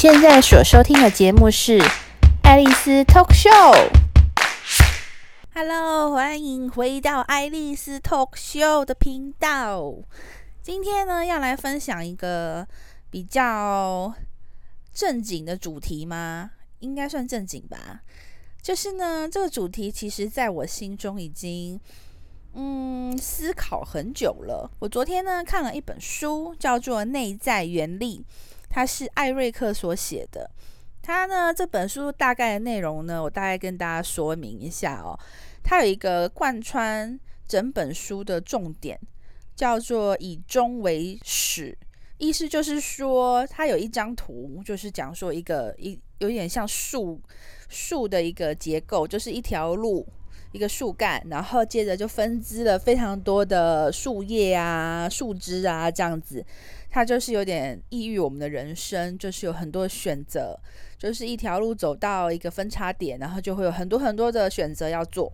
现在所收听的节目是《爱丽丝 Talk Show》。Hello，欢迎回到爱丽丝 Talk Show 的频道。今天呢，要来分享一个比较正经的主题吗？应该算正经吧。就是呢，这个主题其实在我心中已经嗯思考很久了。我昨天呢看了一本书，叫做《内在原力》。它是艾瑞克所写的，他呢这本书大概的内容呢，我大概跟大家说明一下哦。它有一个贯穿整本书的重点，叫做以终为始，意思就是说，它有一张图，就是讲说一个一有点像树树的一个结构，就是一条路。一个树干，然后接着就分支了非常多的树叶啊、树枝啊，这样子，它就是有点抑郁我们的人生，就是有很多选择，就是一条路走到一个分叉点，然后就会有很多很多的选择要做。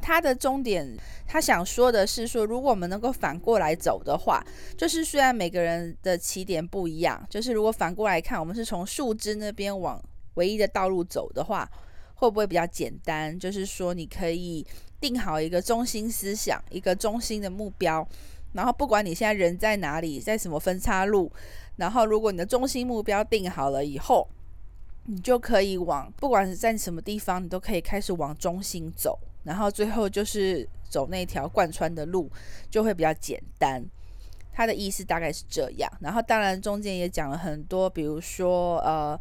它的终点，他想说的是说，如果我们能够反过来走的话，就是虽然每个人的起点不一样，就是如果反过来看，我们是从树枝那边往唯一的道路走的话。会不会比较简单？就是说，你可以定好一个中心思想，一个中心的目标，然后不管你现在人在哪里，在什么分叉路，然后如果你的中心目标定好了以后，你就可以往，不管是在什么地方，你都可以开始往中心走，然后最后就是走那条贯穿的路，就会比较简单。它的意思大概是这样。然后当然中间也讲了很多，比如说呃。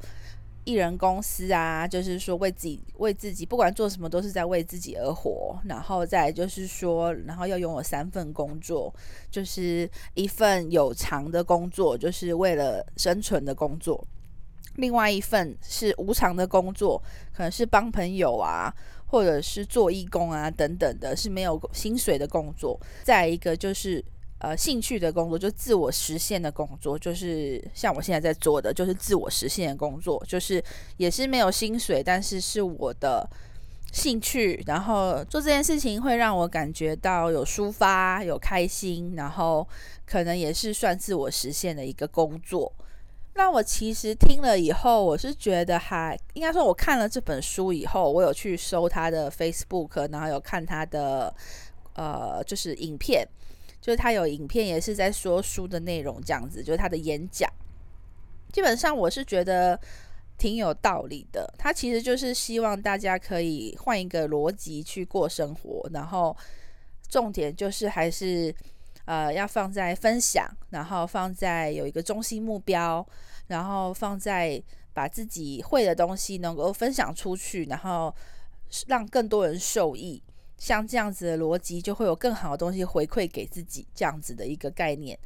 艺人公司啊，就是说为自己为自己，不管做什么都是在为自己而活。然后再就是说，然后要拥有三份工作，就是一份有偿的工作，就是为了生存的工作；另外一份是无偿的工作，可能是帮朋友啊，或者是做义工啊等等的，是没有薪水的工作。再一个就是。呃，兴趣的工作就自我实现的工作，就是像我现在在做的，就是自我实现的工作，就是也是没有薪水，但是是我的兴趣，然后做这件事情会让我感觉到有抒发、有开心，然后可能也是算自我实现的一个工作。那我其实听了以后，我是觉得还应该说，我看了这本书以后，我有去搜他的 Facebook，然后有看他的呃，就是影片。就是他有影片，也是在说书的内容这样子，就是他的演讲，基本上我是觉得挺有道理的。他其实就是希望大家可以换一个逻辑去过生活，然后重点就是还是呃要放在分享，然后放在有一个中心目标，然后放在把自己会的东西能够分享出去，然后让更多人受益。像这样子的逻辑，就会有更好的东西回馈给自己，这样子的一个概念，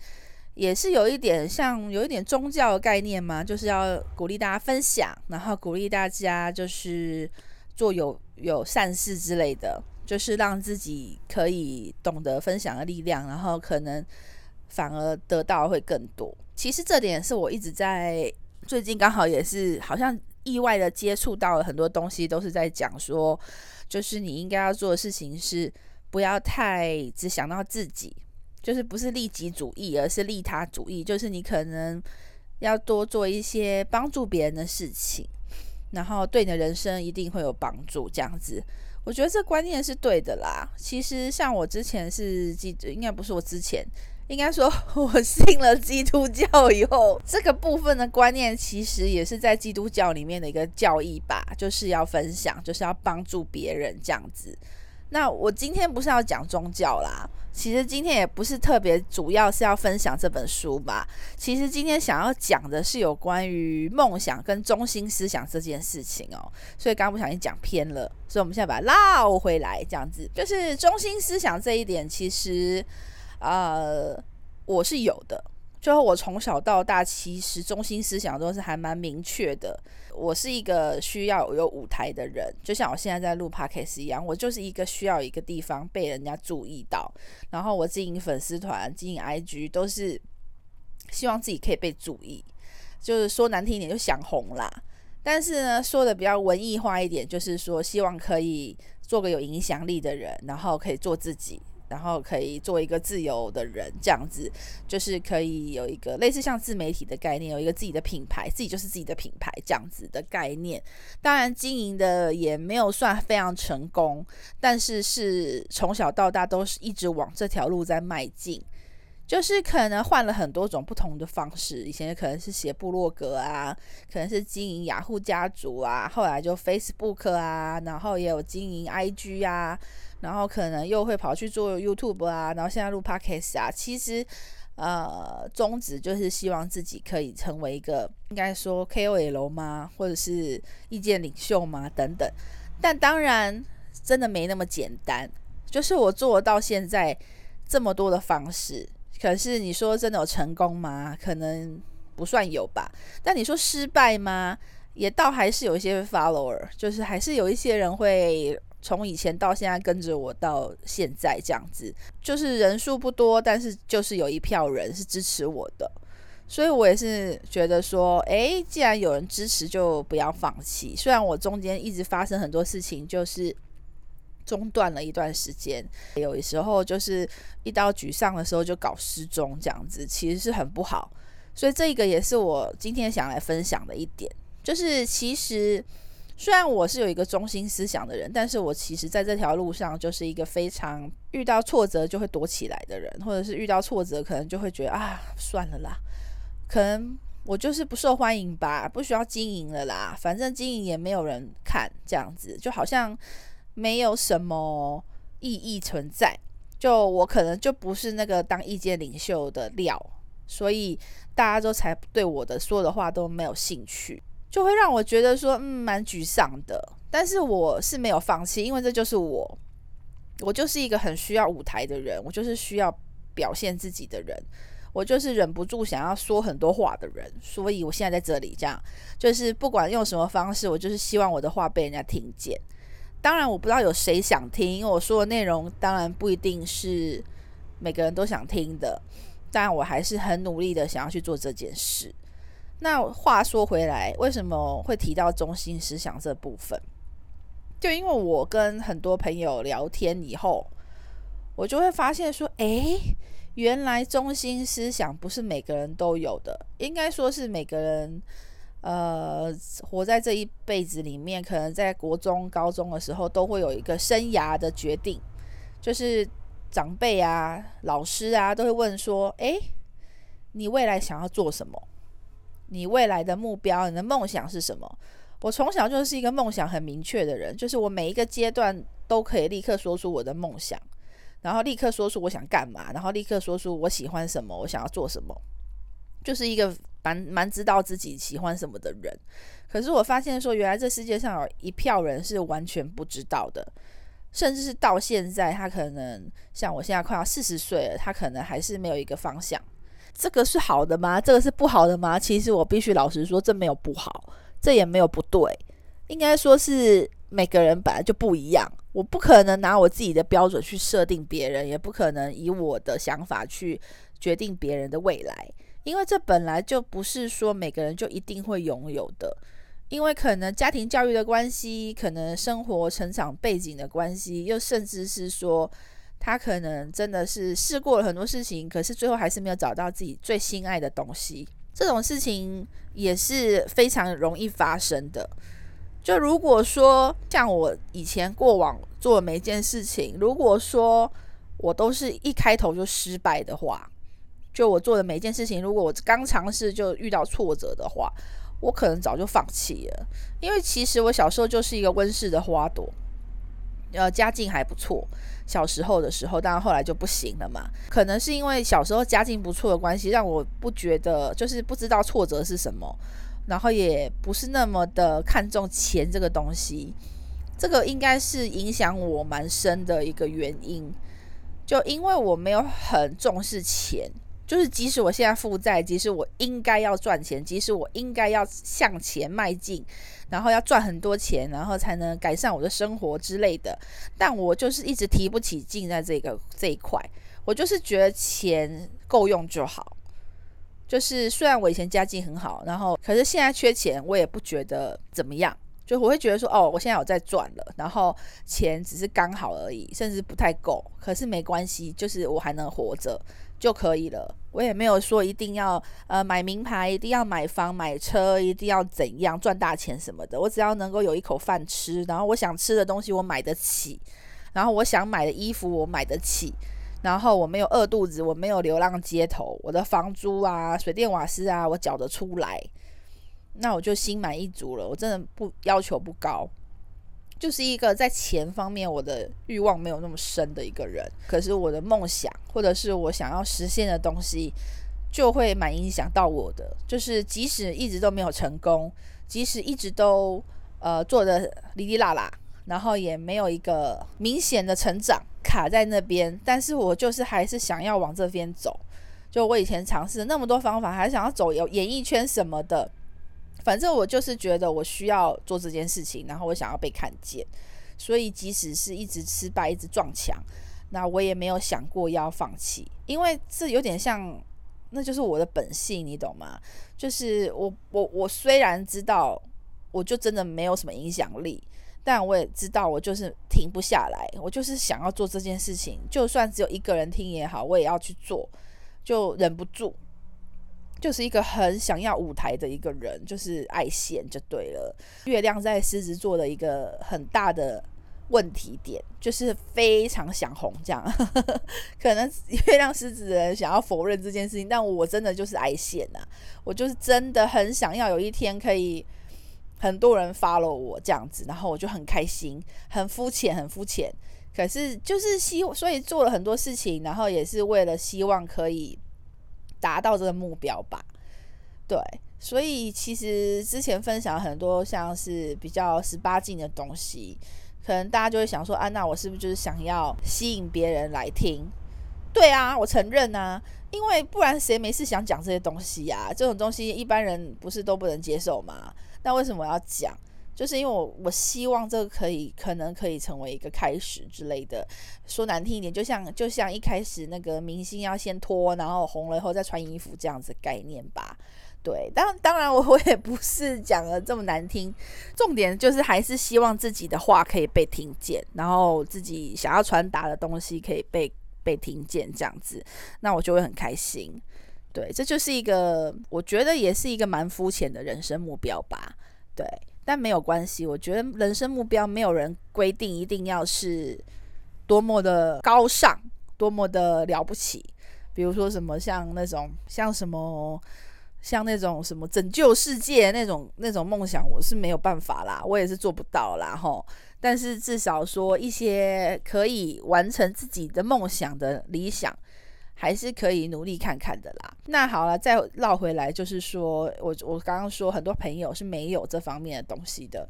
也是有一点像有一点宗教的概念嘛，就是要鼓励大家分享，然后鼓励大家就是做有有善事之类的，就是让自己可以懂得分享的力量，然后可能反而得到会更多。其实这点是我一直在最近刚好也是好像意外的接触到了很多东西，都是在讲说。就是你应该要做的事情是不要太只想到自己，就是不是利己主义，而是利他主义。就是你可能要多做一些帮助别人的事情，然后对你的人生一定会有帮助。这样子，我觉得这观念是对的啦。其实像我之前是记得，应该不是我之前。应该说，我信了基督教以后，这个部分的观念其实也是在基督教里面的一个教义吧，就是要分享，就是要帮助别人这样子。那我今天不是要讲宗教啦，其实今天也不是特别主要是要分享这本书吧。其实今天想要讲的是有关于梦想跟中心思想这件事情哦，所以刚刚不小心讲偏了，所以我们现在把它绕回来，这样子就是中心思想这一点，其实。呃，我是有的，就是我从小到大，其实中心思想都是还蛮明确的。我是一个需要有舞台的人，就像我现在在录 podcast 一样，我就是一个需要一个地方被人家注意到。然后我经营粉丝团、经营 IG，都是希望自己可以被注意。就是说难听一点，就想红啦。但是呢，说的比较文艺化一点，就是说希望可以做个有影响力的人，然后可以做自己。然后可以做一个自由的人，这样子就是可以有一个类似像自媒体的概念，有一个自己的品牌，自己就是自己的品牌这样子的概念。当然经营的也没有算非常成功，但是是从小到大都是一直往这条路在迈进。就是可能换了很多种不同的方式，以前可能是写部落格啊，可能是经营雅虎家族啊，后来就 Facebook 啊，然后也有经营 IG 啊，然后可能又会跑去做 YouTube 啊，然后现在录 Podcast 啊。其实，呃，宗旨就是希望自己可以成为一个应该说 KOL 吗，或者是意见领袖吗？等等。但当然，真的没那么简单。就是我做到现在这么多的方式。可是你说真的有成功吗？可能不算有吧。但你说失败吗？也倒还是有一些 follower，就是还是有一些人会从以前到现在跟着我到现在这样子，就是人数不多，但是就是有一票人是支持我的。所以我也是觉得说，诶，既然有人支持，就不要放弃。虽然我中间一直发生很多事情，就是。中断了一段时间，有时候就是一到沮丧的时候就搞失踪，这样子其实是很不好。所以这个也是我今天想来分享的一点，就是其实虽然我是有一个中心思想的人，但是我其实在这条路上就是一个非常遇到挫折就会躲起来的人，或者是遇到挫折可能就会觉得啊，算了啦，可能我就是不受欢迎吧，不需要经营了啦，反正经营也没有人看，这样子就好像。没有什么意义存在，就我可能就不是那个当意见领袖的料，所以大家都才对我的说的话都没有兴趣，就会让我觉得说，嗯，蛮沮丧的。但是我是没有放弃，因为这就是我，我就是一个很需要舞台的人，我就是需要表现自己的人，我就是忍不住想要说很多话的人，所以我现在在这里，这样就是不管用什么方式，我就是希望我的话被人家听见。当然，我不知道有谁想听，因为我说的内容当然不一定是每个人都想听的。但我还是很努力的想要去做这件事。那话说回来，为什么会提到中心思想这部分？就因为我跟很多朋友聊天以后，我就会发现说，诶，原来中心思想不是每个人都有的，应该说是每个人。呃，活在这一辈子里面，可能在国中、高中的时候，都会有一个生涯的决定，就是长辈啊、老师啊，都会问说：“诶，你未来想要做什么？你未来的目标、你的梦想是什么？”我从小就是一个梦想很明确的人，就是我每一个阶段都可以立刻说出我的梦想，然后立刻说出我想干嘛，然后立刻说出我喜欢什么，我想要做什么，就是一个。蛮蛮知道自己喜欢什么的人，可是我发现说，原来这世界上有一票人是完全不知道的，甚至是到现在，他可能像我现在快要四十岁了，他可能还是没有一个方向。这个是好的吗？这个是不好的吗？其实我必须老实说，这没有不好，这也没有不对，应该说是每个人本来就不一样。我不可能拿我自己的标准去设定别人，也不可能以我的想法去决定别人的未来。因为这本来就不是说每个人就一定会拥有的，因为可能家庭教育的关系，可能生活成长背景的关系，又甚至是说他可能真的是试过了很多事情，可是最后还是没有找到自己最心爱的东西。这种事情也是非常容易发生的。就如果说像我以前过往做的每一件事情，如果说我都是一开头就失败的话，就我做的每一件事情，如果我刚尝试就遇到挫折的话，我可能早就放弃了。因为其实我小时候就是一个温室的花朵，呃，家境还不错。小时候的时候，当然后来就不行了嘛。可能是因为小时候家境不错的关系，让我不觉得就是不知道挫折是什么，然后也不是那么的看重钱这个东西。这个应该是影响我蛮深的一个原因。就因为我没有很重视钱。就是，即使我现在负债，即使我应该要赚钱，即使我应该要向前迈进，然后要赚很多钱，然后才能改善我的生活之类的，但我就是一直提不起劲在这个这一块。我就是觉得钱够用就好。就是虽然我以前家境很好，然后可是现在缺钱，我也不觉得怎么样。就我会觉得说，哦，我现在有在赚了，然后钱只是刚好而已，甚至不太够，可是没关系，就是我还能活着就可以了。我也没有说一定要呃买名牌，一定要买房买车，一定要怎样赚大钱什么的。我只要能够有一口饭吃，然后我想吃的东西我买得起，然后我想买的衣服我买得起，然后我没有饿肚子，我没有流浪街头，我的房租啊、水电瓦斯啊，我缴得出来。那我就心满意足了，我真的不要求不高，就是一个在钱方面我的欲望没有那么深的一个人。可是我的梦想或者是我想要实现的东西，就会蛮影响到我的。就是即使一直都没有成功，即使一直都呃做的哩哩啦啦，然后也没有一个明显的成长卡在那边，但是我就是还是想要往这边走。就我以前尝试那么多方法，还想要走有演艺圈什么的。反正我就是觉得我需要做这件事情，然后我想要被看见，所以即使是一直失败、一直撞墙，那我也没有想过要放弃，因为这有点像，那就是我的本性，你懂吗？就是我我我虽然知道我就真的没有什么影响力，但我也知道我就是停不下来，我就是想要做这件事情，就算只有一个人听也好，我也要去做，就忍不住。就是一个很想要舞台的一个人，就是爱现就对了。月亮在狮子座的一个很大的问题点，就是非常想红，这样。可能月亮狮子的人想要否认这件事情，但我真的就是爱现呐，我就是真的很想要有一天可以很多人 follow 我这样子，然后我就很开心，很肤浅，很肤浅。可是就是希，所以做了很多事情，然后也是为了希望可以。达到这个目标吧，对，所以其实之前分享很多像是比较十八禁的东西，可能大家就会想说，啊，那我是不是就是想要吸引别人来听？对啊，我承认啊，因为不然谁没事想讲这些东西呀？这种东西一般人不是都不能接受吗？那为什么要讲？就是因为我我希望这个可以可能可以成为一个开始之类的，说难听一点，就像就像一开始那个明星要先脱，然后红了以后再穿衣服这样子概念吧。对，当当然我我也不是讲的这么难听，重点就是还是希望自己的话可以被听见，然后自己想要传达的东西可以被被听见这样子，那我就会很开心。对，这就是一个我觉得也是一个蛮肤浅的人生目标吧。对。但没有关系，我觉得人生目标没有人规定一定要是多么的高尚，多么的了不起。比如说什么像那种像什么像那种什么拯救世界那种那种梦想，我是没有办法啦，我也是做不到啦吼。但是至少说一些可以完成自己的梦想的理想。还是可以努力看看的啦。那好了，再绕回来，就是说我我刚刚说很多朋友是没有这方面的东西的，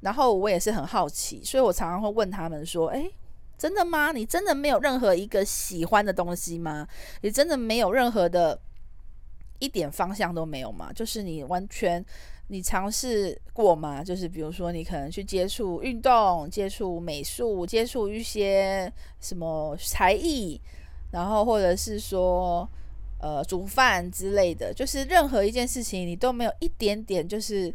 然后我也是很好奇，所以我常常会问他们说：“诶，真的吗？你真的没有任何一个喜欢的东西吗？你真的没有任何的一点方向都没有吗？就是你完全你尝试过吗？就是比如说你可能去接触运动、接触美术、接触一些什么才艺。”然后，或者是说，呃，煮饭之类的，就是任何一件事情，你都没有一点点就是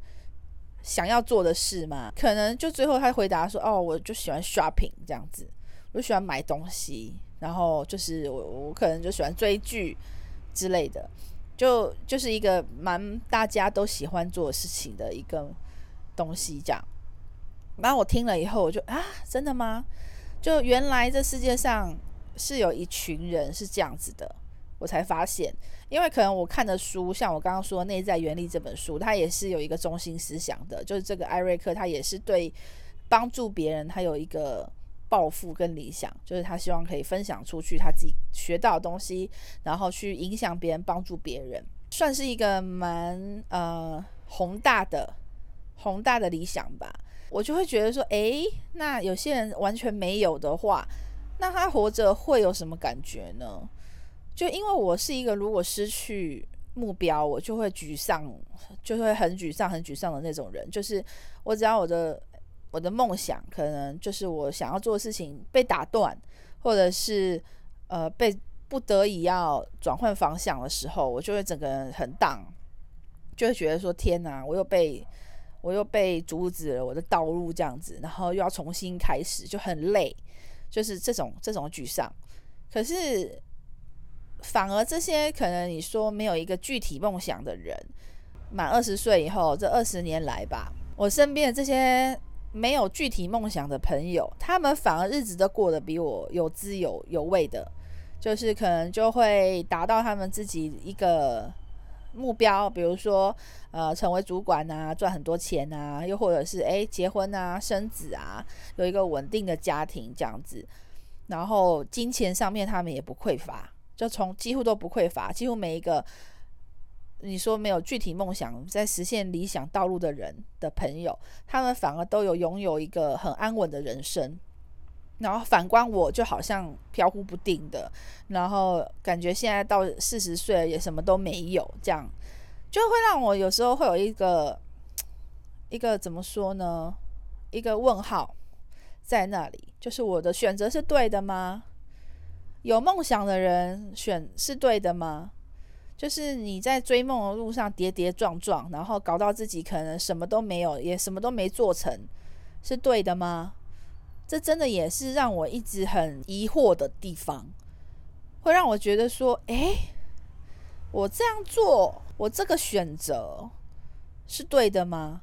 想要做的事吗？可能就最后他回答说：“哦，我就喜欢 shopping 这样子，我喜欢买东西，然后就是我我可能就喜欢追剧之类的，就就是一个蛮大家都喜欢做的事情的一个东西这样。”然后我听了以后，我就啊，真的吗？就原来这世界上。是有一群人是这样子的，我才发现，因为可能我看的书，像我刚刚说《内在原理》这本书，它也是有一个中心思想的，就是这个艾瑞克他也是对帮助别人，他有一个抱负跟理想，就是他希望可以分享出去他自己学到的东西，然后去影响别人，帮助别人，算是一个蛮呃宏大的宏大的理想吧。我就会觉得说，诶，那有些人完全没有的话。那他活着会有什么感觉呢？就因为我是一个如果失去目标，我就会沮丧，就会很沮丧、很沮丧的那种人。就是我只要我的我的梦想，可能就是我想要做的事情被打断，或者是呃被不得已要转换方向的时候，我就会整个人很荡，就会觉得说天哪，我又被我又被阻止了我的道路，这样子，然后又要重新开始，就很累，就是这种这种沮丧。可是，反而这些可能你说没有一个具体梦想的人，满二十岁以后，这二十年来吧，我身边的这些没有具体梦想的朋友，他们反而日子都过得比我有滋有有味的，就是可能就会达到他们自己一个。目标，比如说，呃，成为主管啊，赚很多钱啊，又或者是诶，结婚啊，生子啊，有一个稳定的家庭这样子，然后金钱上面他们也不匮乏，就从几乎都不匮乏，几乎每一个你说没有具体梦想在实现理想道路的人的朋友，他们反而都有拥有一个很安稳的人生。然后反观我，就好像飘忽不定的，然后感觉现在到四十岁了也什么都没有，这样就会让我有时候会有一个一个怎么说呢？一个问号在那里，就是我的选择是对的吗？有梦想的人选是对的吗？就是你在追梦的路上跌跌撞撞，然后搞到自己可能什么都没有，也什么都没做成，是对的吗？这真的也是让我一直很疑惑的地方，会让我觉得说：诶，我这样做，我这个选择是对的吗？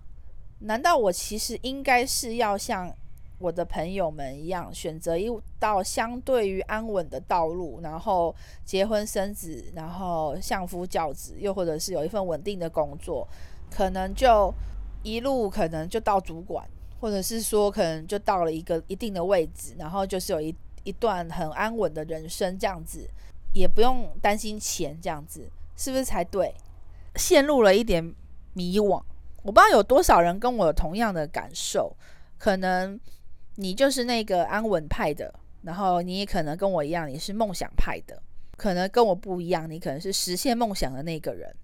难道我其实应该是要像我的朋友们一样，选择一道相对于安稳的道路，然后结婚生子，然后相夫教子，又或者是有一份稳定的工作，可能就一路可能就到主管。或者是说，可能就到了一个一定的位置，然后就是有一一段很安稳的人生，这样子也不用担心钱，这样子是不是才对？陷入了一点迷惘，我不知道有多少人跟我有同样的感受。可能你就是那个安稳派的，然后你也可能跟我一样，你是梦想派的。可能跟我不一样，你可能是实现梦想的那个人，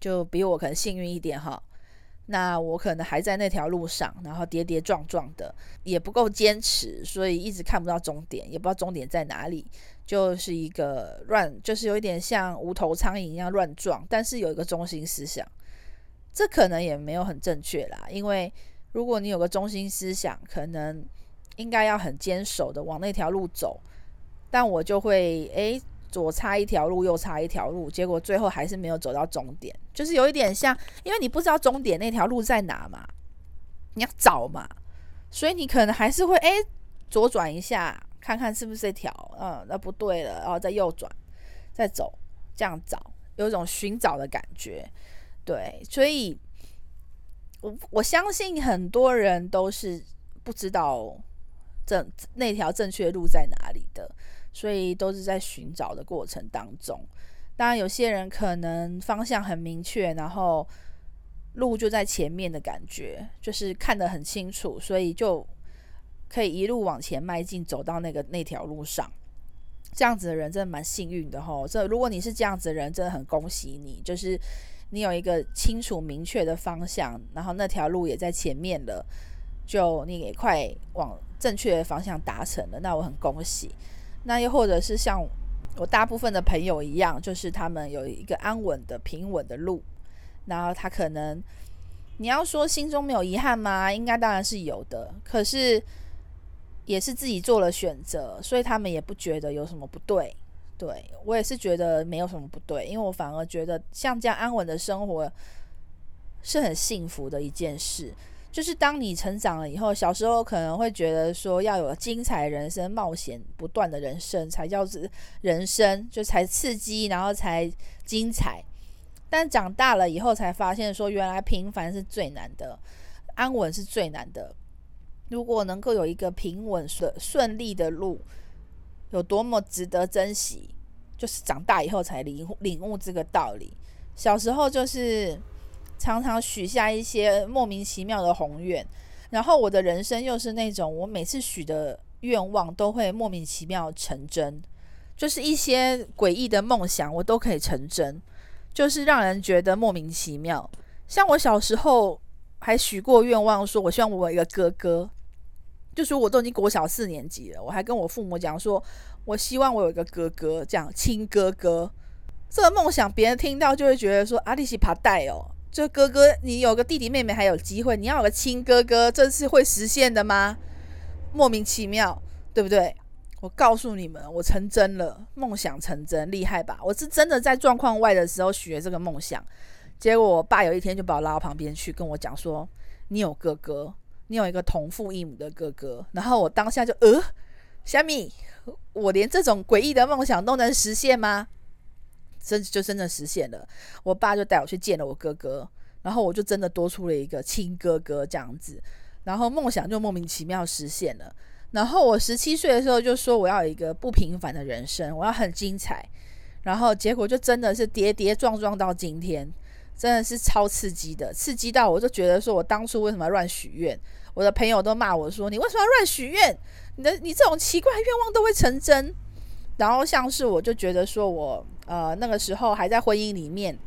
就比我可能幸运一点哈。那我可能还在那条路上，然后跌跌撞撞的，也不够坚持，所以一直看不到终点，也不知道终点在哪里，就是一个乱，就是有一点像无头苍蝇一样乱撞，但是有一个中心思想，这可能也没有很正确啦，因为如果你有个中心思想，可能应该要很坚守的往那条路走，但我就会诶。左插一条路，右插一条路，结果最后还是没有走到终点，就是有一点像，因为你不知道终点那条路在哪嘛，你要找嘛，所以你可能还是会诶左转一下，看看是不是这条，嗯，那不对了，然后再右转，再走，这样找，有一种寻找的感觉，对，所以我我相信很多人都是不知道正那条正确路在哪里的。所以都是在寻找的过程当中，当然有些人可能方向很明确，然后路就在前面的感觉，就是看得很清楚，所以就可以一路往前迈进，走到那个那条路上。这样子的人真的蛮幸运的吼。这如果你是这样子的人，真的很恭喜你，就是你有一个清楚明确的方向，然后那条路也在前面了，就你也快往正确的方向达成了，那我很恭喜。那又或者是像我大部分的朋友一样，就是他们有一个安稳的、平稳的路，然后他可能你要说心中没有遗憾吗？应该当然是有的，可是也是自己做了选择，所以他们也不觉得有什么不对。对，我也是觉得没有什么不对，因为我反而觉得像这样安稳的生活是很幸福的一件事。就是当你成长了以后，小时候可能会觉得说要有精彩人生、冒险不断的人生才叫是人生，就才刺激，然后才精彩。但长大了以后才发现说，原来平凡是最难的，安稳是最难的。如果能够有一个平稳顺顺利的路，有多么值得珍惜，就是长大以后才领领悟这个道理。小时候就是。常常许下一些莫名其妙的宏愿，然后我的人生又是那种我每次许的愿望都会莫名其妙成真，就是一些诡异的梦想我都可以成真，就是让人觉得莫名其妙。像我小时候还许过愿望，说我希望我有一个哥哥，就是我都已经国小四年级了，我还跟我父母讲说，我希望我有一个哥哥，这样亲哥哥。这个梦想别人听到就会觉得说阿里西帕带哦。就哥哥，你有个弟弟妹妹还有机会，你要有个亲哥哥，这是会实现的吗？莫名其妙，对不对？我告诉你们，我成真了，梦想成真，厉害吧？我是真的在状况外的时候许了这个梦想，结果我爸有一天就把我拉到旁边去，跟我讲说：“你有哥哥，你有一个同父异母的哥哥。”然后我当下就呃，虾米，我连这种诡异的梦想都能实现吗？真就真的实现了。我爸就带我去见了我哥哥，然后我就真的多出了一个亲哥哥这样子，然后梦想就莫名其妙实现了。然后我十七岁的时候就说我要有一个不平凡的人生，我要很精彩。然后结果就真的是跌跌撞撞到今天，真的是超刺激的，刺激到我就觉得说我当初为什么要乱许愿？我的朋友都骂我说，你为什么要乱许愿？你的你这种奇怪愿望都会成真。然后像是我就觉得说我呃那个时候还在婚姻里面，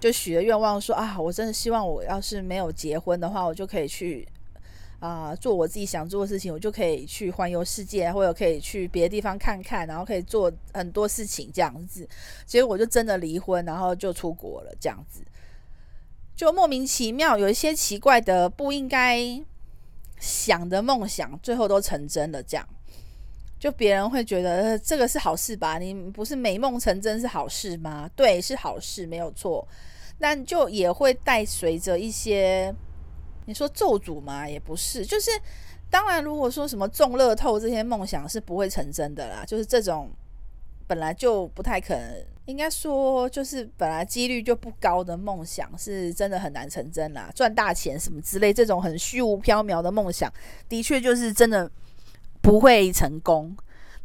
就许了愿望说啊，我真的希望我要是没有结婚的话，我就可以去。啊、做我自己想做的事情，我就可以去环游世界，或者可以去别的地方看看，然后可以做很多事情这样子。结果就真的离婚，然后就出国了，这样子就莫名其妙有一些奇怪的不应该想的梦想，最后都成真了。这样就别人会觉得呃这个是好事吧？你不是美梦成真是好事吗？对，是好事，没有错。但就也会带随着一些。你说咒诅吗？也不是，就是当然，如果说什么中乐透这些梦想是不会成真的啦，就是这种本来就不太可能，应该说就是本来几率就不高的梦想，是真的很难成真啦。赚大钱什么之类，这种很虚无缥缈的梦想，的确就是真的不会成功。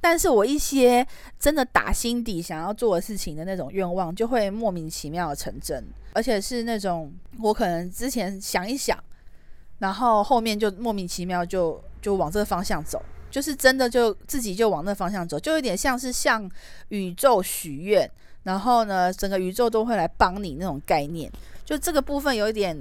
但是我一些真的打心底想要做的事情的那种愿望，就会莫名其妙的成真，而且是那种我可能之前想一想。然后后面就莫名其妙就就往这个方向走，就是真的就自己就往那方向走，就有点像是向宇宙许愿，然后呢，整个宇宙都会来帮你那种概念。就这个部分有一点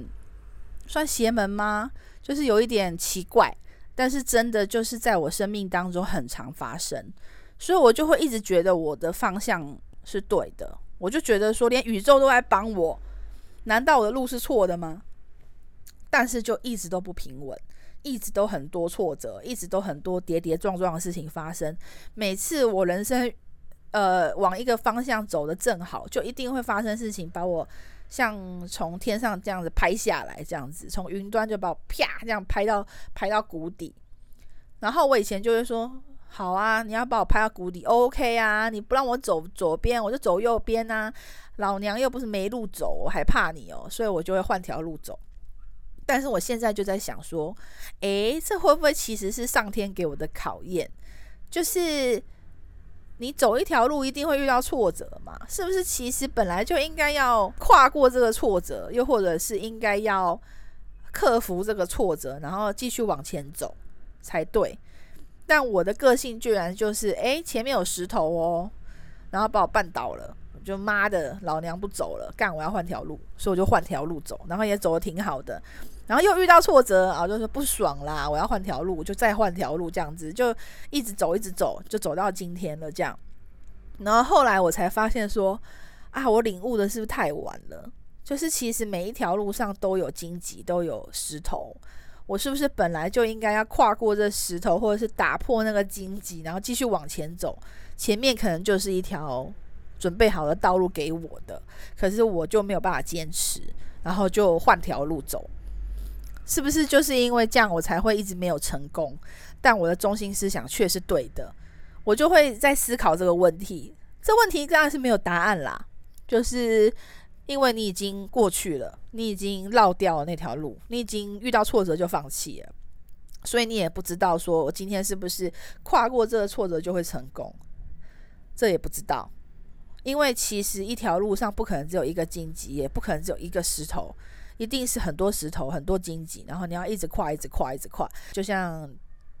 算邪门吗？就是有一点奇怪，但是真的就是在我生命当中很常发生，所以我就会一直觉得我的方向是对的。我就觉得说，连宇宙都在帮我，难道我的路是错的吗？但是就一直都不平稳，一直都很多挫折，一直都很多跌跌撞撞的事情发生。每次我人生呃往一个方向走的正好，就一定会发生事情，把我像从天上这样子拍下来，这样子从云端就把我啪这样拍到拍到谷底。然后我以前就会说：好啊，你要把我拍到谷底，OK 啊，你不让我走左边，我就走右边啊。老娘又不是没路走，我还怕你哦，所以我就会换条路走。但是我现在就在想说，诶，这会不会其实是上天给我的考验？就是你走一条路一定会遇到挫折嘛？是不是？其实本来就应该要跨过这个挫折，又或者是应该要克服这个挫折，然后继续往前走才对。但我的个性居然就是，诶，前面有石头哦，然后把我绊倒了。就妈的，老娘不走了，干！我要换条路，所以我就换条路走，然后也走得挺好的，然后又遇到挫折啊，就是不爽啦，我要换条路，就再换条路，这样子就一直走，一直走，就走到今天了，这样。然后后来我才发现说，啊，我领悟的是不是太晚了？就是其实每一条路上都有荆棘，都有石头，我是不是本来就应该要跨过这石头，或者是打破那个荆棘，然后继续往前走？前面可能就是一条。准备好的道路给我的，可是我就没有办法坚持，然后就换条路走，是不是就是因为这样，我才会一直没有成功？但我的中心思想却是对的，我就会在思考这个问题。这问题当然是没有答案啦，就是因为你已经过去了，你已经绕掉了那条路，你已经遇到挫折就放弃了，所以你也不知道说我今天是不是跨过这个挫折就会成功，这也不知道。因为其实一条路上不可能只有一个荆棘，也不可能只有一个石头，一定是很多石头、很多荆棘，然后你要一直跨、一直跨、一直跨，就像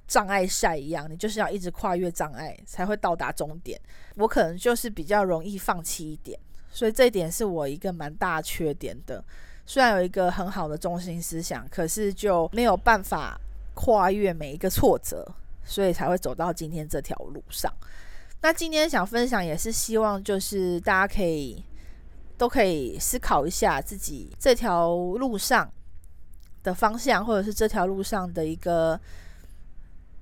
障碍赛一样，你就是要一直跨越障碍才会到达终点。我可能就是比较容易放弃一点，所以这一点是我一个蛮大缺点的。虽然有一个很好的中心思想，可是就没有办法跨越每一个挫折，所以才会走到今天这条路上。那今天想分享也是希望，就是大家可以都可以思考一下自己这条路上的方向，或者是这条路上的一个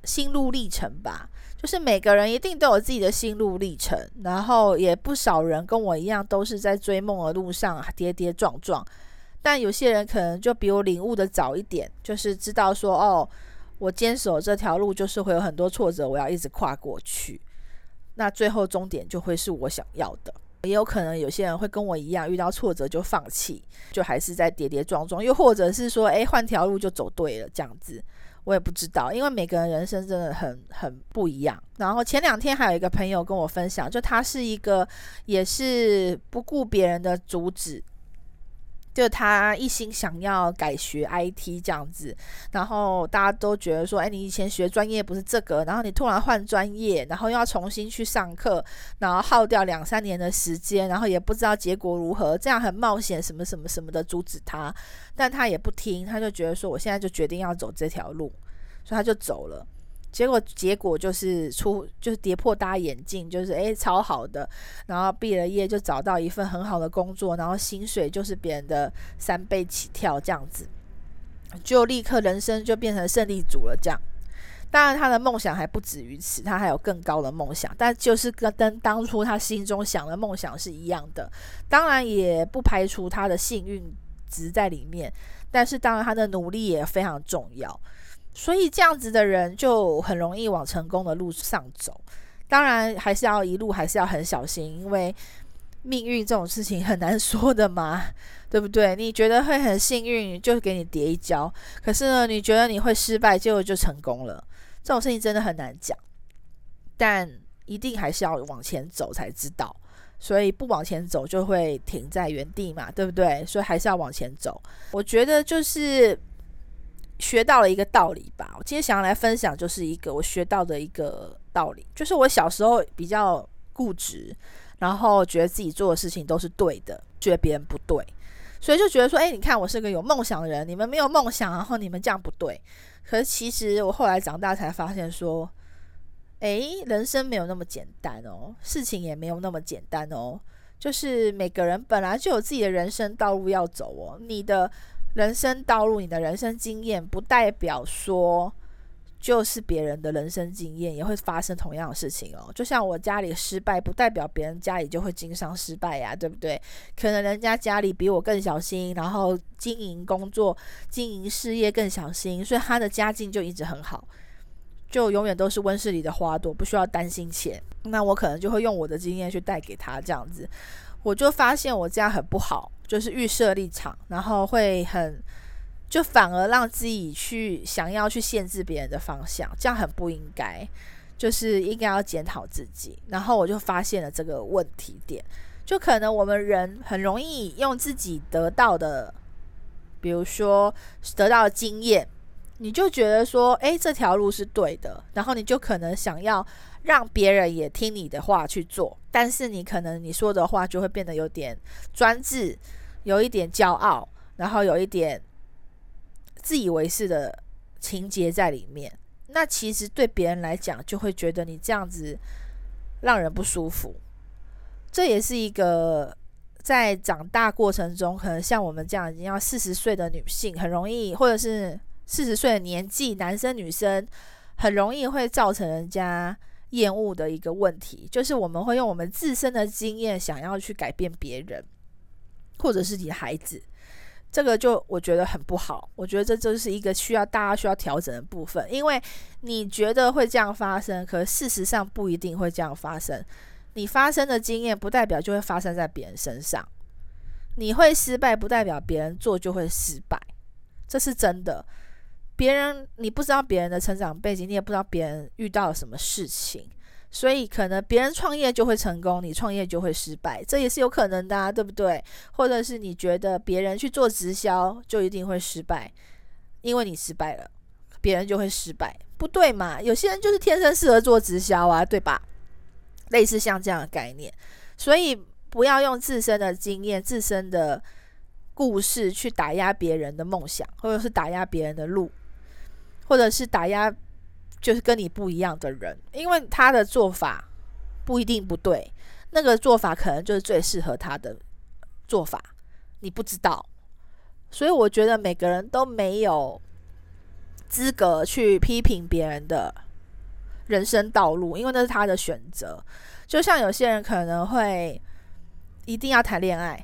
心路历程吧。就是每个人一定都有自己的心路历程，然后也不少人跟我一样，都是在追梦的路上跌跌撞撞。但有些人可能就比我领悟的早一点，就是知道说，哦，我坚守这条路就是会有很多挫折，我要一直跨过去。那最后终点就会是我想要的。也有可能有些人会跟我一样，遇到挫折就放弃，就还是在跌跌撞撞。又或者是说，哎，换条路就走对了，这样子，我也不知道，因为每个人人生真的很很不一样。然后前两天还有一个朋友跟我分享，就他是一个也是不顾别人的阻止。就他一心想要改学 IT 这样子，然后大家都觉得说，哎，你以前学专业不是这个，然后你突然换专业，然后又要重新去上课，然后耗掉两三年的时间，然后也不知道结果如何，这样很冒险，什么什么什么的阻止他，但他也不听，他就觉得说，我现在就决定要走这条路，所以他就走了。结果结果就是出就是跌破大眼镜，就是诶超好的，然后毕了业就找到一份很好的工作，然后薪水就是别人的三倍起跳这样子，就立刻人生就变成胜利组了。这样，当然他的梦想还不止于此，他还有更高的梦想，但就是跟跟当初他心中想的梦想是一样的。当然也不排除他的幸运值在里面，但是当然他的努力也非常重要。所以这样子的人就很容易往成功的路上走，当然还是要一路还是要很小心，因为命运这种事情很难说的嘛，对不对？你觉得会很幸运，就给你跌一跤，可是呢，你觉得你会失败，结果就成功了，这种事情真的很难讲。但一定还是要往前走才知道，所以不往前走就会停在原地嘛，对不对？所以还是要往前走。我觉得就是。学到了一个道理吧，我今天想要来分享，就是一个我学到的一个道理，就是我小时候比较固执，然后觉得自己做的事情都是对的，觉得别人不对，所以就觉得说，哎，你看我是个有梦想的人，你们没有梦想，然后你们这样不对。可是其实我后来长大才发现说，哎，人生没有那么简单哦，事情也没有那么简单哦，就是每个人本来就有自己的人生道路要走哦，你的。人生道路，你的人生经验不代表说就是别人的人生经验也会发生同样的事情哦。就像我家里失败，不代表别人家里就会经商失败呀，对不对？可能人家家里比我更小心，然后经营工作、经营事业更小心，所以他的家境就一直很好，就永远都是温室里的花朵，不需要担心钱。那我可能就会用我的经验去带给他这样子。我就发现我这样很不好，就是预设立场，然后会很，就反而让自己去想要去限制别人的方向，这样很不应该，就是应该要检讨自己。然后我就发现了这个问题点，就可能我们人很容易用自己得到的，比如说得到经验，你就觉得说，诶，这条路是对的，然后你就可能想要。让别人也听你的话去做，但是你可能你说的话就会变得有点专制，有一点骄傲，然后有一点自以为是的情节在里面。那其实对别人来讲，就会觉得你这样子让人不舒服。这也是一个在长大过程中，可能像我们这样已经要四十岁的女性，很容易，或者是四十岁的年纪，男生女生很容易会造成人家。厌恶的一个问题，就是我们会用我们自身的经验想要去改变别人，或者是你的孩子，这个就我觉得很不好。我觉得这就是一个需要大家需要调整的部分，因为你觉得会这样发生，可事实上不一定会这样发生。你发生的经验不代表就会发生在别人身上，你会失败不代表别人做就会失败，这是真的。别人你不知道别人的成长背景，你也不知道别人遇到了什么事情，所以可能别人创业就会成功，你创业就会失败，这也是有可能的啊，对不对？或者是你觉得别人去做直销就一定会失败，因为你失败了，别人就会失败，不对嘛？有些人就是天生适合做直销啊，对吧？类似像这样的概念，所以不要用自身的经验、自身的故事去打压别人的梦想，或者是打压别人的路。或者是打压，就是跟你不一样的人，因为他的做法不一定不对，那个做法可能就是最适合他的，做法，你不知道。所以我觉得每个人都没有资格去批评别人的人生道路，因为那是他的选择。就像有些人可能会一定要谈恋爱，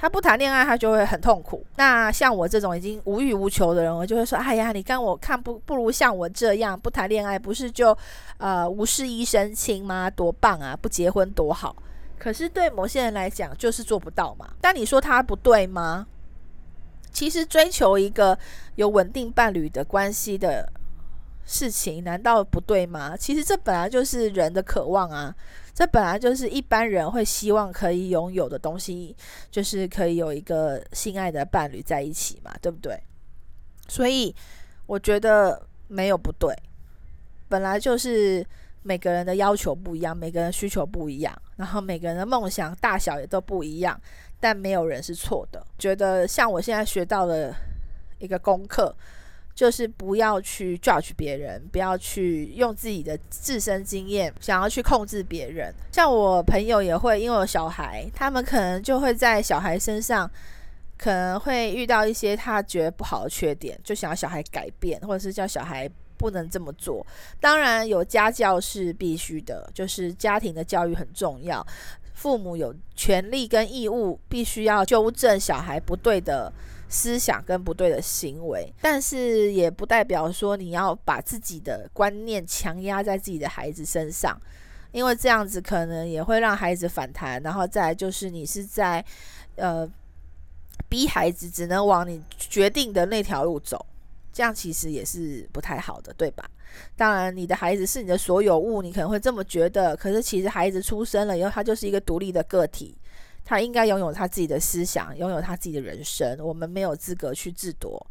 他不谈恋爱他就会很痛苦。那像我这种已经无欲无求的人，我就会说：哎呀，你看我看不不如像我这样不谈恋爱，不是就呃无事一身轻吗？多棒啊！不结婚多好。可是对某些人来讲，就是做不到嘛。但你说他不对吗？其实追求一个有稳定伴侣的关系的事情，难道不对吗？其实这本来就是人的渴望啊，这本来就是一般人会希望可以拥有的东西，就是可以有一个心爱的伴侣在一起嘛，对不对？所以我觉得没有不对，本来就是每个人的要求不一样，每个人需求不一样，然后每个人的梦想大小也都不一样。但没有人是错的。觉得像我现在学到的一个功课，就是不要去 judge 别人，不要去用自己的自身经验想要去控制别人。像我朋友也会，因为有小孩，他们可能就会在小孩身上可能会遇到一些他觉得不好的缺点，就想要小孩改变，或者是叫小孩不能这么做。当然，有家教是必须的，就是家庭的教育很重要。父母有权利跟义务，必须要纠正小孩不对的思想跟不对的行为，但是也不代表说你要把自己的观念强压在自己的孩子身上，因为这样子可能也会让孩子反弹，然后再就是你是在呃逼孩子只能往你决定的那条路走。这样其实也是不太好的，对吧？当然，你的孩子是你的所有物，你可能会这么觉得。可是，其实孩子出生了以后，他就是一个独立的个体，他应该拥有他自己的思想，拥有他自己的人生。我们没有资格去制夺。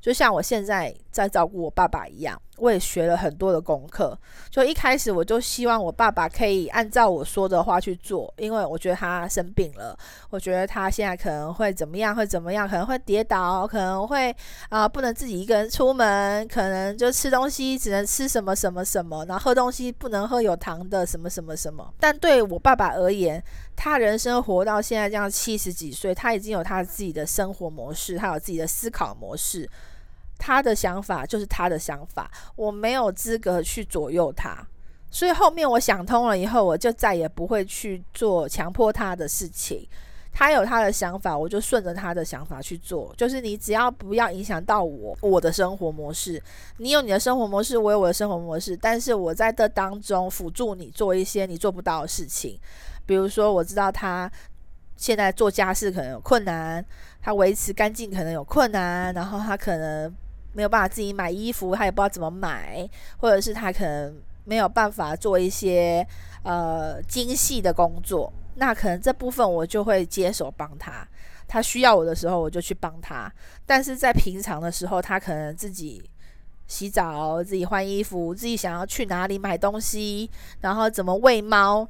就像我现在在照顾我爸爸一样，我也学了很多的功课。就一开始我就希望我爸爸可以按照我说的话去做，因为我觉得他生病了，我觉得他现在可能会怎么样，会怎么样，可能会跌倒，可能会啊、不能自己一个人出门，可能就吃东西只能吃什么什么什么，然后喝东西不能喝有糖的什么什么什么。但对我爸爸而言，他人生活到现在这样七十几岁，他已经有他自己的生活模式，他有自己的思考模式。他的想法就是他的想法，我没有资格去左右他，所以后面我想通了以后，我就再也不会去做强迫他的事情。他有他的想法，我就顺着他的想法去做。就是你只要不要影响到我我的生活模式，你有你的生活模式，我有我的生活模式，但是我在这当中辅助你做一些你做不到的事情，比如说我知道他。现在做家事可能有困难，他维持干净可能有困难，然后他可能没有办法自己买衣服，他也不知道怎么买，或者是他可能没有办法做一些呃精细的工作，那可能这部分我就会接手帮他。他需要我的时候，我就去帮他。但是在平常的时候，他可能自己洗澡、自己换衣服、自己想要去哪里买东西，然后怎么喂猫。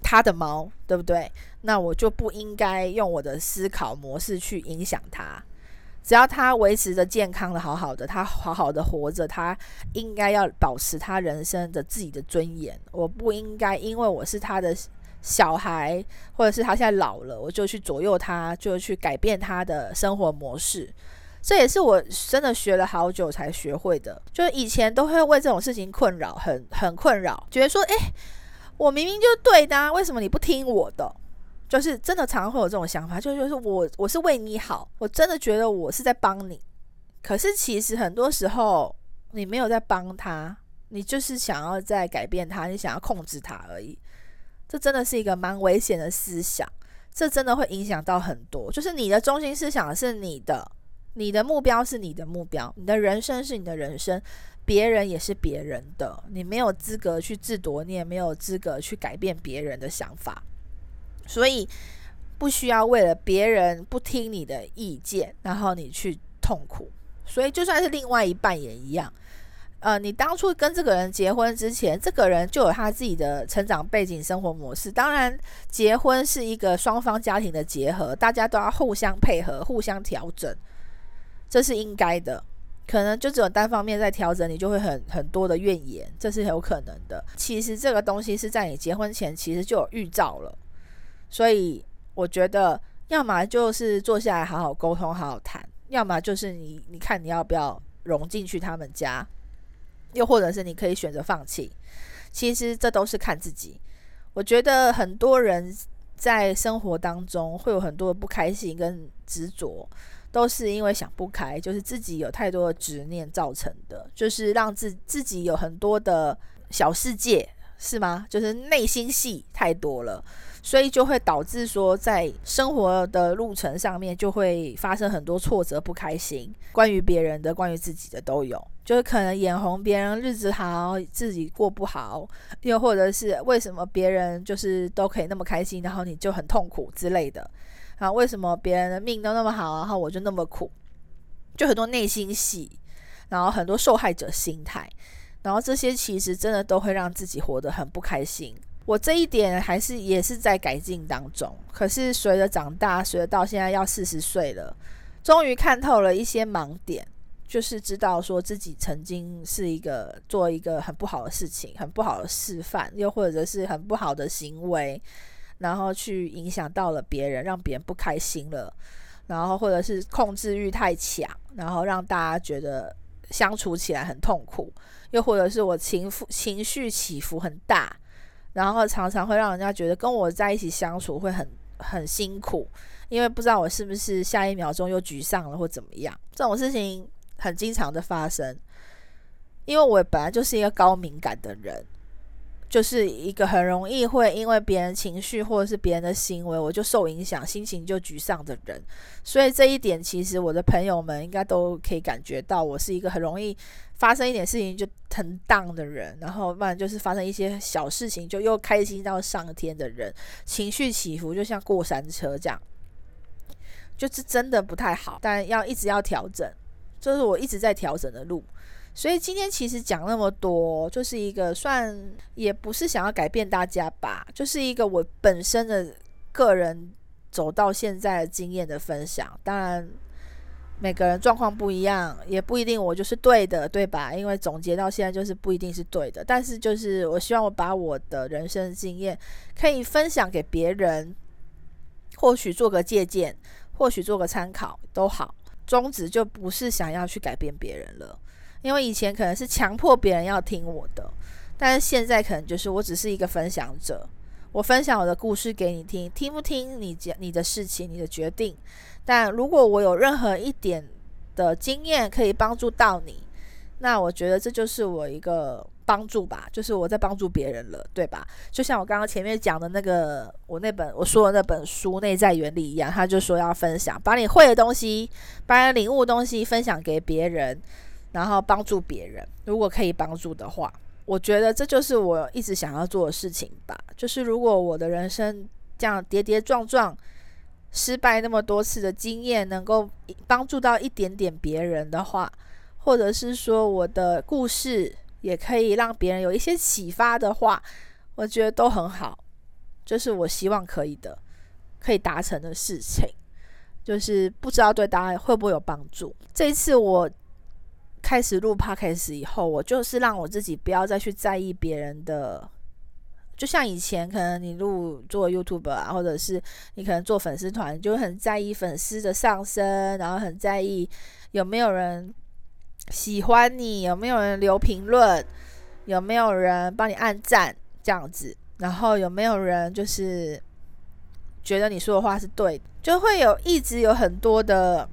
他的猫，对不对？那我就不应该用我的思考模式去影响他。只要他维持着健康的、好好的，他好好的活着，他应该要保持他人生的自己的尊严。我不应该因为我是他的小孩，或者是他现在老了，我就去左右他，就去改变他的生活模式。这也是我真的学了好久才学会的。就是以前都会为这种事情困扰，很很困扰，觉得说，诶。我明明就对的啊，为什么你不听我的？就是真的常常会有这种想法，就就是我我是为你好，我真的觉得我是在帮你，可是其实很多时候你没有在帮他，你就是想要在改变他，你想要控制他而已。这真的是一个蛮危险的思想，这真的会影响到很多。就是你的中心思想是你的，你的目标是你的目标，你的人生是你的人生。别人也是别人的，你没有资格去自夺，你也没有资格去改变别人的想法，所以不需要为了别人不听你的意见，然后你去痛苦。所以就算是另外一半也一样，呃，你当初跟这个人结婚之前，这个人就有他自己的成长背景、生活模式。当然，结婚是一个双方家庭的结合，大家都要互相配合、互相调整，这是应该的。可能就只有单方面在调整，你就会很很多的怨言，这是有可能的。其实这个东西是在你结婚前其实就有预兆了，所以我觉得要么就是坐下来好好沟通，好好谈；要么就是你你看你要不要融进去他们家，又或者是你可以选择放弃。其实这都是看自己。我觉得很多人在生活当中会有很多不开心跟执着，都是因为想不开，就是自己有太多的执念造成的，就是让自自己有很多的小世界，是吗？就是内心戏太多了。所以就会导致说，在生活的路程上面就会发生很多挫折、不开心，关于别人的、关于自己的都有。就是可能眼红别人日子好，自己过不好，又或者是为什么别人就是都可以那么开心，然后你就很痛苦之类的。啊，为什么别人的命都那么好，然后我就那么苦？就很多内心戏，然后很多受害者心态，然后这些其实真的都会让自己活得很不开心。我这一点还是也是在改进当中，可是随着长大，随着到现在要四十岁了，终于看透了一些盲点，就是知道说自己曾经是一个做一个很不好的事情，很不好的示范，又或者是很不好的行为，然后去影响到了别人，让别人不开心了，然后或者是控制欲太强，然后让大家觉得相处起来很痛苦，又或者是我情绪情绪起伏很大。然后常常会让人家觉得跟我在一起相处会很很辛苦，因为不知道我是不是下一秒钟又沮丧了或怎么样。这种事情很经常的发生，因为我本来就是一个高敏感的人，就是一个很容易会因为别人情绪或者是别人的行为我就受影响，心情就沮丧的人。所以这一点其实我的朋友们应该都可以感觉到，我是一个很容易。发生一点事情就很 down 的人，然后不然就是发生一些小事情就又开心到上天的人，情绪起伏就像过山车这样，就是真的不太好，但要一直要调整，这是我一直在调整的路。所以今天其实讲那么多，就是一个算也不是想要改变大家吧，就是一个我本身的个人走到现在的经验的分享，当然。每个人状况不一样，也不一定我就是对的，对吧？因为总结到现在就是不一定是对的。但是就是我希望我把我的人生经验可以分享给别人，或许做个借鉴，或许做个参考都好。宗旨就不是想要去改变别人了，因为以前可能是强迫别人要听我的，但是现在可能就是我只是一个分享者。我分享我的故事给你听，听不听你讲你的事情，你的决定。但如果我有任何一点的经验可以帮助到你，那我觉得这就是我一个帮助吧，就是我在帮助别人了，对吧？就像我刚刚前面讲的那个，我那本我说的那本书《内在原理》一样，他就说要分享，把你会的东西，把你领悟的东西分享给别人，然后帮助别人。如果可以帮助的话。我觉得这就是我一直想要做的事情吧。就是如果我的人生这样跌跌撞撞、失败那么多次的经验，能够帮助到一点点别人的话，或者是说我的故事也可以让别人有一些启发的话，我觉得都很好。就是我希望可以的，可以达成的事情。就是不知道对大家会不会有帮助。这一次我。开始录 podcast 以后，我就是让我自己不要再去在意别人的，就像以前可能你录做 YouTube 啊，或者是你可能做粉丝团，就很在意粉丝的上升，然后很在意有没有人喜欢你，有没有人留评论，有没有人帮你按赞这样子，然后有没有人就是觉得你说的话是对的，就会有一直有很多的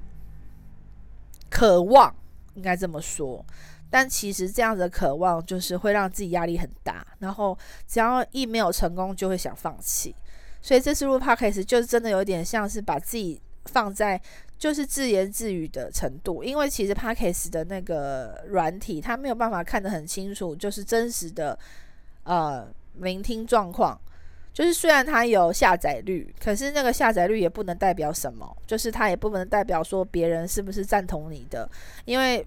渴望。应该这么说，但其实这样子的渴望就是会让自己压力很大，然后只要一没有成功，就会想放弃。所以这次录 podcast 就是真的有点像是把自己放在就是自言自语的程度，因为其实 podcast 的那个软体它没有办法看得很清楚，就是真实的呃聆听状况。就是虽然它有下载率，可是那个下载率也不能代表什么，就是它也不能代表说别人是不是赞同你的，因为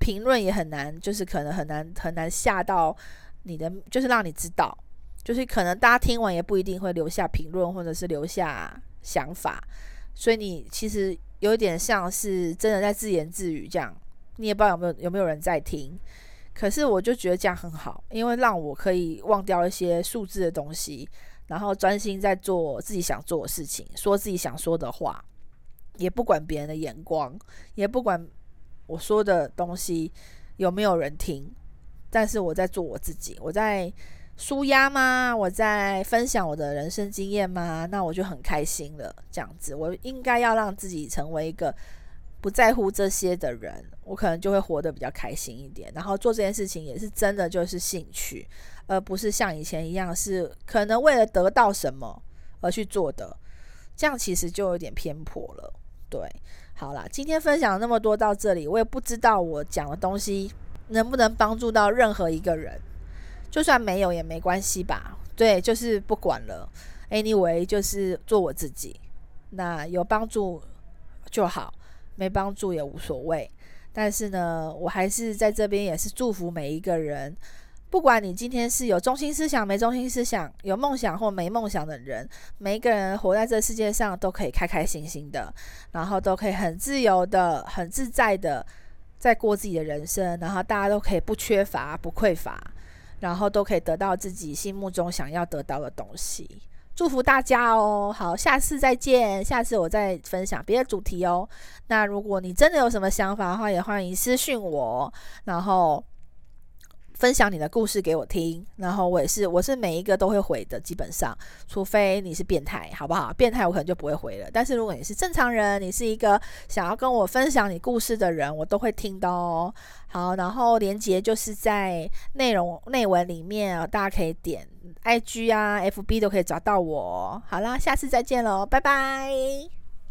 评论也很难，就是可能很难很难下到你的，就是让你知道，就是可能大家听完也不一定会留下评论或者是留下想法，所以你其实有点像是真的在自言自语这样，你也不知道有没有有没有人在听。可是我就觉得这样很好，因为让我可以忘掉一些数字的东西。然后专心在做自己想做的事情，说自己想说的话，也不管别人的眼光，也不管我说的东西有没有人听，但是我在做我自己，我在舒压吗？我在分享我的人生经验吗？那我就很开心了。这样子，我应该要让自己成为一个不在乎这些的人，我可能就会活得比较开心一点。然后做这件事情也是真的就是兴趣。而不是像以前一样，是可能为了得到什么而去做的，这样其实就有点偏颇了。对，好啦，今天分享那么多到这里，我也不知道我讲的东西能不能帮助到任何一个人，就算没有也没关系吧。对，就是不管了，anyway，就是做我自己，那有帮助就好，没帮助也无所谓。但是呢，我还是在这边也是祝福每一个人。不管你今天是有中心思想没中心思想，有梦想或没梦想的人，每一个人活在这世界上都可以开开心心的，然后都可以很自由的、很自在的在过自己的人生，然后大家都可以不缺乏、不匮乏，然后都可以得到自己心目中想要得到的东西。祝福大家哦！好，下次再见，下次我再分享别的主题哦。那如果你真的有什么想法的话，也欢迎私讯我，然后。分享你的故事给我听，然后我也是，我是每一个都会回的，基本上，除非你是变态，好不好？变态我可能就不会回了。但是如果你是正常人，你是一个想要跟我分享你故事的人，我都会听的哦。好，然后连接就是在内容内文里面，大家可以点 IG 啊、FB 都可以找到我。好啦，下次再见喽，拜拜。